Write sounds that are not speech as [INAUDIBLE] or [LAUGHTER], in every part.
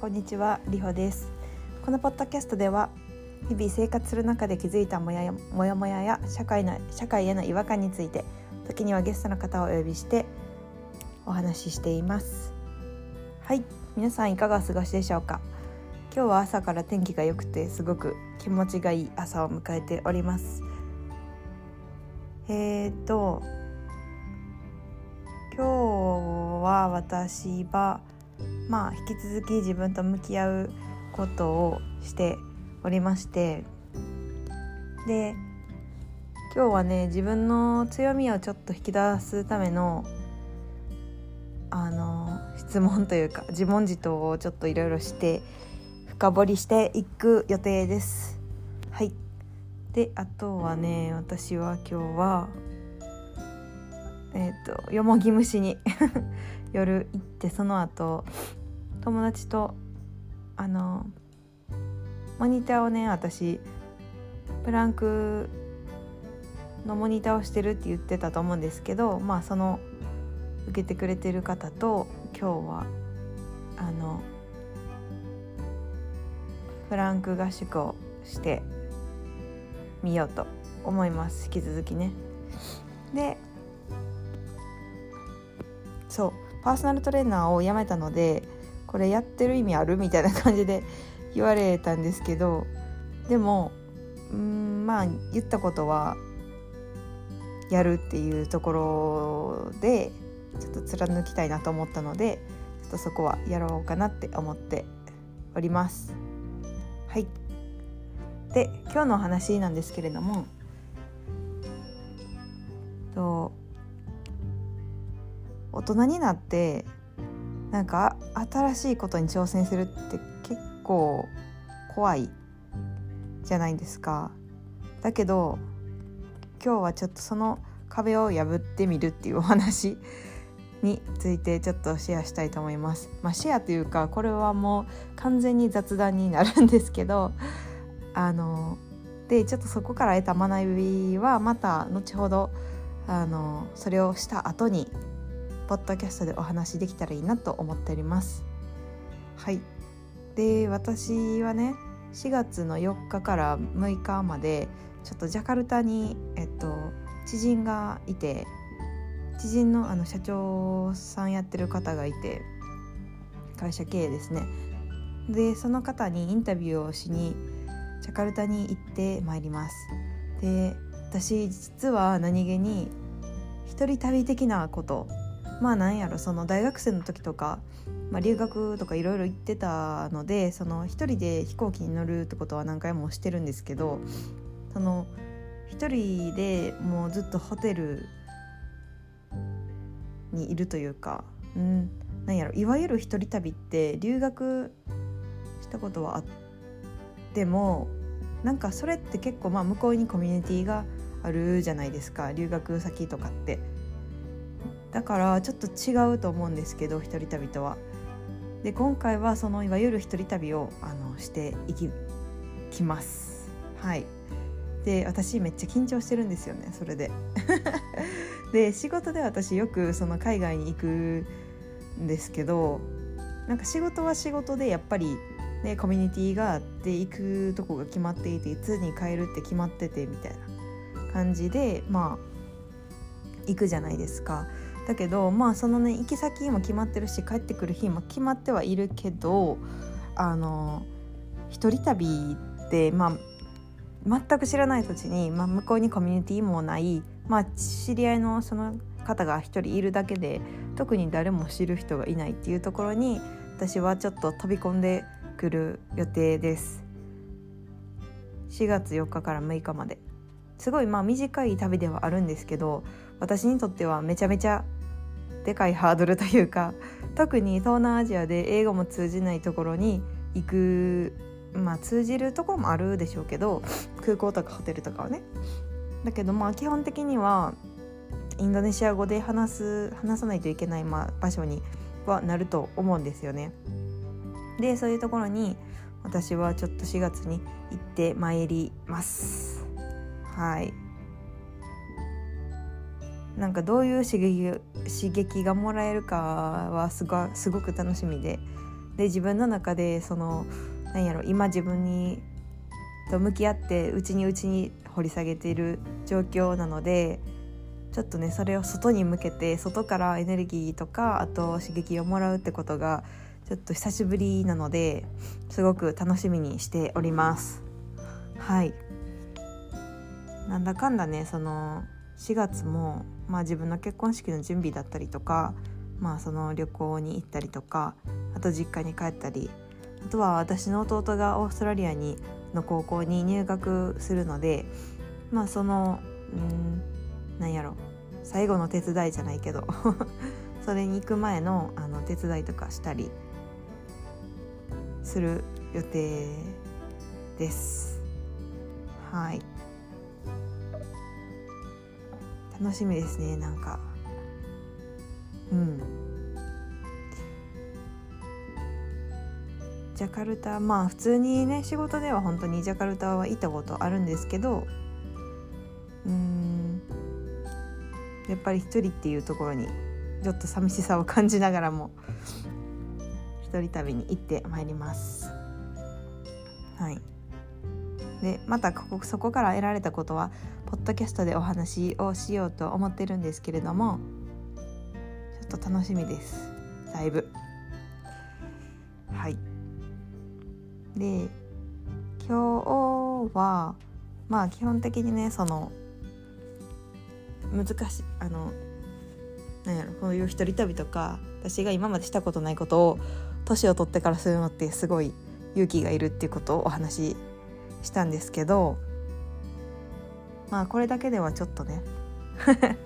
こんにちは。りほです。このポッドキャストでは日々生活する中で気づいたもやもやもやや社会の社会への違和感について時にはゲストの方をお呼びしてお話ししています。はい。皆さんいかがお過ごしでしょうか？今日は朝から天気が良くてすごく気持ちがいい朝を迎えております。えーと今日は私はまあ引き続き自分と向き合うことをしておりましてで今日はね自分の強みをちょっと引き出すためのあの質問というか自問自答をちょっといろいろして深掘りしていく予定です。はいであとはね私は今日はえっ、ー、とよもぎ虫に夜行ってその後友達とあのモニターをね私プランクのモニターをしてるって言ってたと思うんですけどまあその受けてくれてる方と今日はあのプランク合宿をしてみようと思います引き続きね。でそうパーソナルトレーナーを辞めたのでこれやってる意味あるみたいな感じで [LAUGHS] 言われたんですけどでもうんまあ言ったことはやるっていうところでちょっと貫きたいなと思ったのでちょっとそこはやろうかなって思っております。はいで今日のお話なんですけれどもと大人になってなんか新しいことに挑戦するって結構怖いじゃないですか。だけど今日はちょっとその壁を破ってみるっていうお話 [LAUGHS] についてちょっとシェアしたいと思います。まあ、シェアというかこれはもう完全に雑談になるんですけどあのでちょっとそこから得た学びはまた後ほどあのそれをした後にポッドキャストでお話できたらいいなと思っております。はい。で私はね4月の4日から6日までちょっとジャカルタに、えっと、知人がいて知人のあの社長さんやってる方がいて会社経営ですね。でその方にインタビューをしにジャカルタに行ってまいります。で私実は何気に一人旅的なことまあなんやろその大学生の時とか、まあ、留学とかいろいろ行ってたのでその一人で飛行機に乗るってことは何回もしてるんですけどその一人でもうずっとホテルにいるというか、うん、なんやろいわゆる一人旅って留学したことはあってもなんかそれって結構まあ向こうにコミュニティがあるじゃないですか留学先とかって。だからちょっと違うと思うんですけど一人旅とは。で今回はそのいわゆる一人旅をあのしていききます。はいで私めっちゃ緊張してるんですよねそれで。[LAUGHS] で仕事で私よくその海外に行くんですけどなんか仕事は仕事でやっぱりねコミュニティがあって行くとこが決まっていていつに帰るって決まっててみたいな感じでまあ行くじゃないですか。だけどまあそのね行き先も決まってるし帰ってくる日も決まってはいるけどあの一人旅ってまあ全く知らない土地に、まあ、向こうにコミュニティもない、まあ、知り合いのその方が一人いるだけで特に誰も知る人がいないっていうところに私はちょっと飛び込んでくる予定です。4月4日から6日まで。すごいまあ短い旅ではあるんですけど私にとってはめちゃめちゃでかいハードルというか特に東南アジアで英語も通じないところに行くまあ通じるところもあるでしょうけど空港とかホテルとかはねだけどまあ基本的にはインドネシア語で話す話さないといけない、まあ、場所にはなると思うんですよね。でそういうところに私はちょっと4月に行ってまいります。はいなんかどういう刺激刺激がもらえるかはすごすごく楽しみで。で自分の中でその何やろ今自分にと向き合って内に内に掘り下げている状況なのでちょっとねそれを外に向けて外からエネルギーとかあと刺激をもらうってことがちょっと久しぶりなのですごく楽しみにしております。はい。なんだかんだねその4月も、まあ、自分の結婚式の準備だったりとか、まあ、その旅行に行ったりとかあと実家に帰ったりあとは私の弟がオーストラリアにの高校に入学するのでまあそのうんなんやろ最後の手伝いじゃないけど [LAUGHS] それに行く前のあの手伝いとかしたりする予定です。はい。楽しみですねなんか。うん。ジャカルタまあ普通にね仕事では本当にジャカルタは行ったことあるんですけどうん。やっぱり一人っていうところにちょっと寂しさを感じながらも一人旅に行ってまいります。はい、でまたここそこから得られたことはポッドキャストでお話をしようと思ってるんですけれどもちょっと楽しみですだいぶ。はいで今日はまあ基本的にねその難しいあのなんやろこういう一人旅とか私が今までしたことないことを年を取ってからするのってすごい勇気がいるっていうことをお話ししたんですけどまあこれだけではちょっとね [LAUGHS]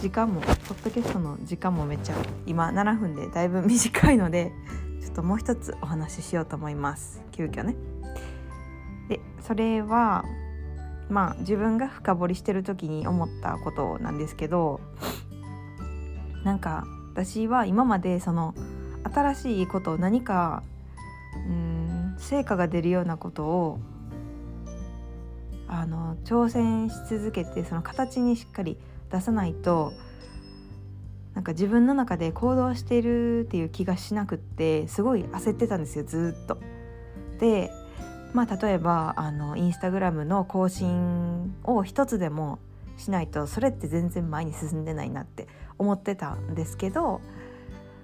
時間もポッドキャストの時間もめっちゃ今7分でだいぶ短いのでちょっともう一つお話ししようと思います急遽ね。でそれはまあ自分が深掘りしてる時に思ったことなんですけどなんか私は今までその新しいことを何かうん成果が出るようなことをあの挑戦し続けてその形にしっかり出さないとなんか自分の中で行動してるっていう気がしなくってすごい焦ってたんですよずっと。でまあ例えばあのインスタグラムの更新を一つでもしないとそれって全然前に進んでないなって思ってたんですけど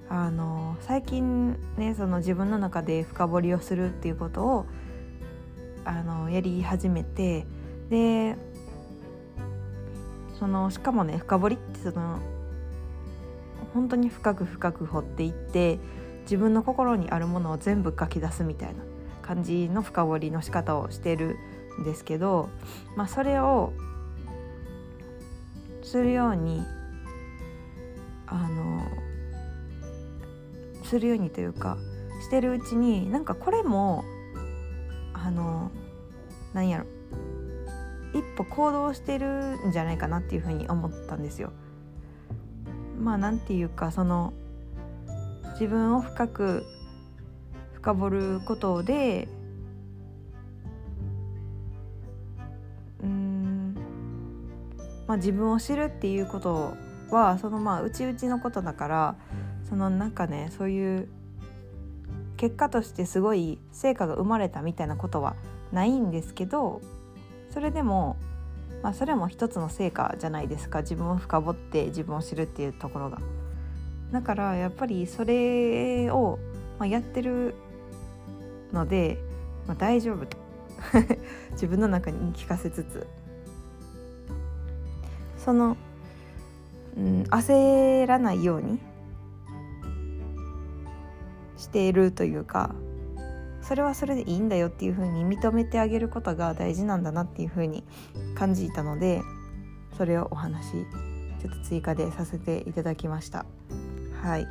あの最近ねその自分の中で深掘りをするっていうことをあのやり始めてでそのしかもね深掘りってその本当に深く深く掘っていって自分の心にあるものを全部書き出すみたいな感じの深掘りの仕方をしてるんですけど、まあ、それをするようにあのするようにというかしてるうちになんかこれもあのなんやろ一歩行動してるんじゃないかなっていうふうに思ったんですよ。まあなんていうかその自分を深く深掘ることでうんまあ自分を知るっていうことはそのまあ内々のことだからそのなんかねそういう結果としてすごい成果が生まれたみたいなことはないんですけどそれでも、まあ、それも一つの成果じゃないですか。自分を深掘って自分を知るっていうところが。だからやっぱりそれを、まあ、やってるので、まあ、大丈夫と。[LAUGHS] 自分の中に聞かせつつ。その、うん、焦らないようにしているというかそれはそれでいいんだよっていう風に認めてあげることが大事なんだなっていう風に感じたのでそれをお話ちょっと追加でさせていただきました。はい。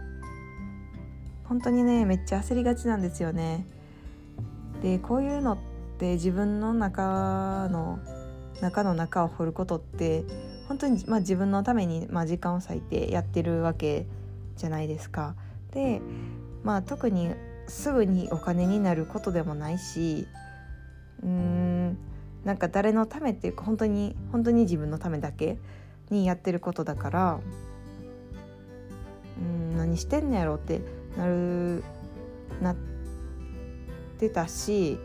本当にねめっちゃ焦りがちなんですよね。でこういうのって自分の中の中の中を掘ることって本当に、まあ、自分のために、まあ、時間を割いてやってるわけじゃないですか。でまあ特にすぐにお金になることでもないしうーんなんか誰のためっていうか本当に本当に自分のためだけにやってることだからうん何してんのやろってなるなってたし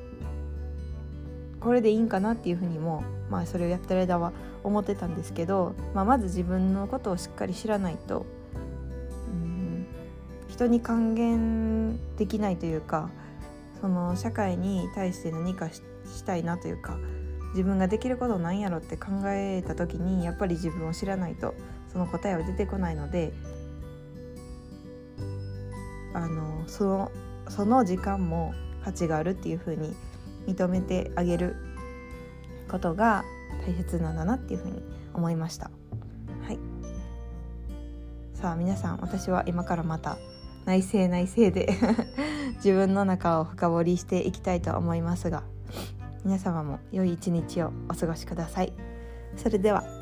これでいいんかなっていうふうにも、まあ、それをやってる間は思ってたんですけど、まあ、まず自分のことをしっかり知らないと人に還元できないというかその社会に対して何かしたいなというか自分ができることなんやろって考えた時にやっぱり自分を知らないとその答えは出てこないのであのそのその時間も価値があるっていうふうに認めてあげることが大切なんだなっていうふうに思いました。はいさあ皆さん私は今からまた内省内省で [LAUGHS] 自分の中を深掘りしていきたいと思いますが皆様も良い一日をお過ごしください。それでは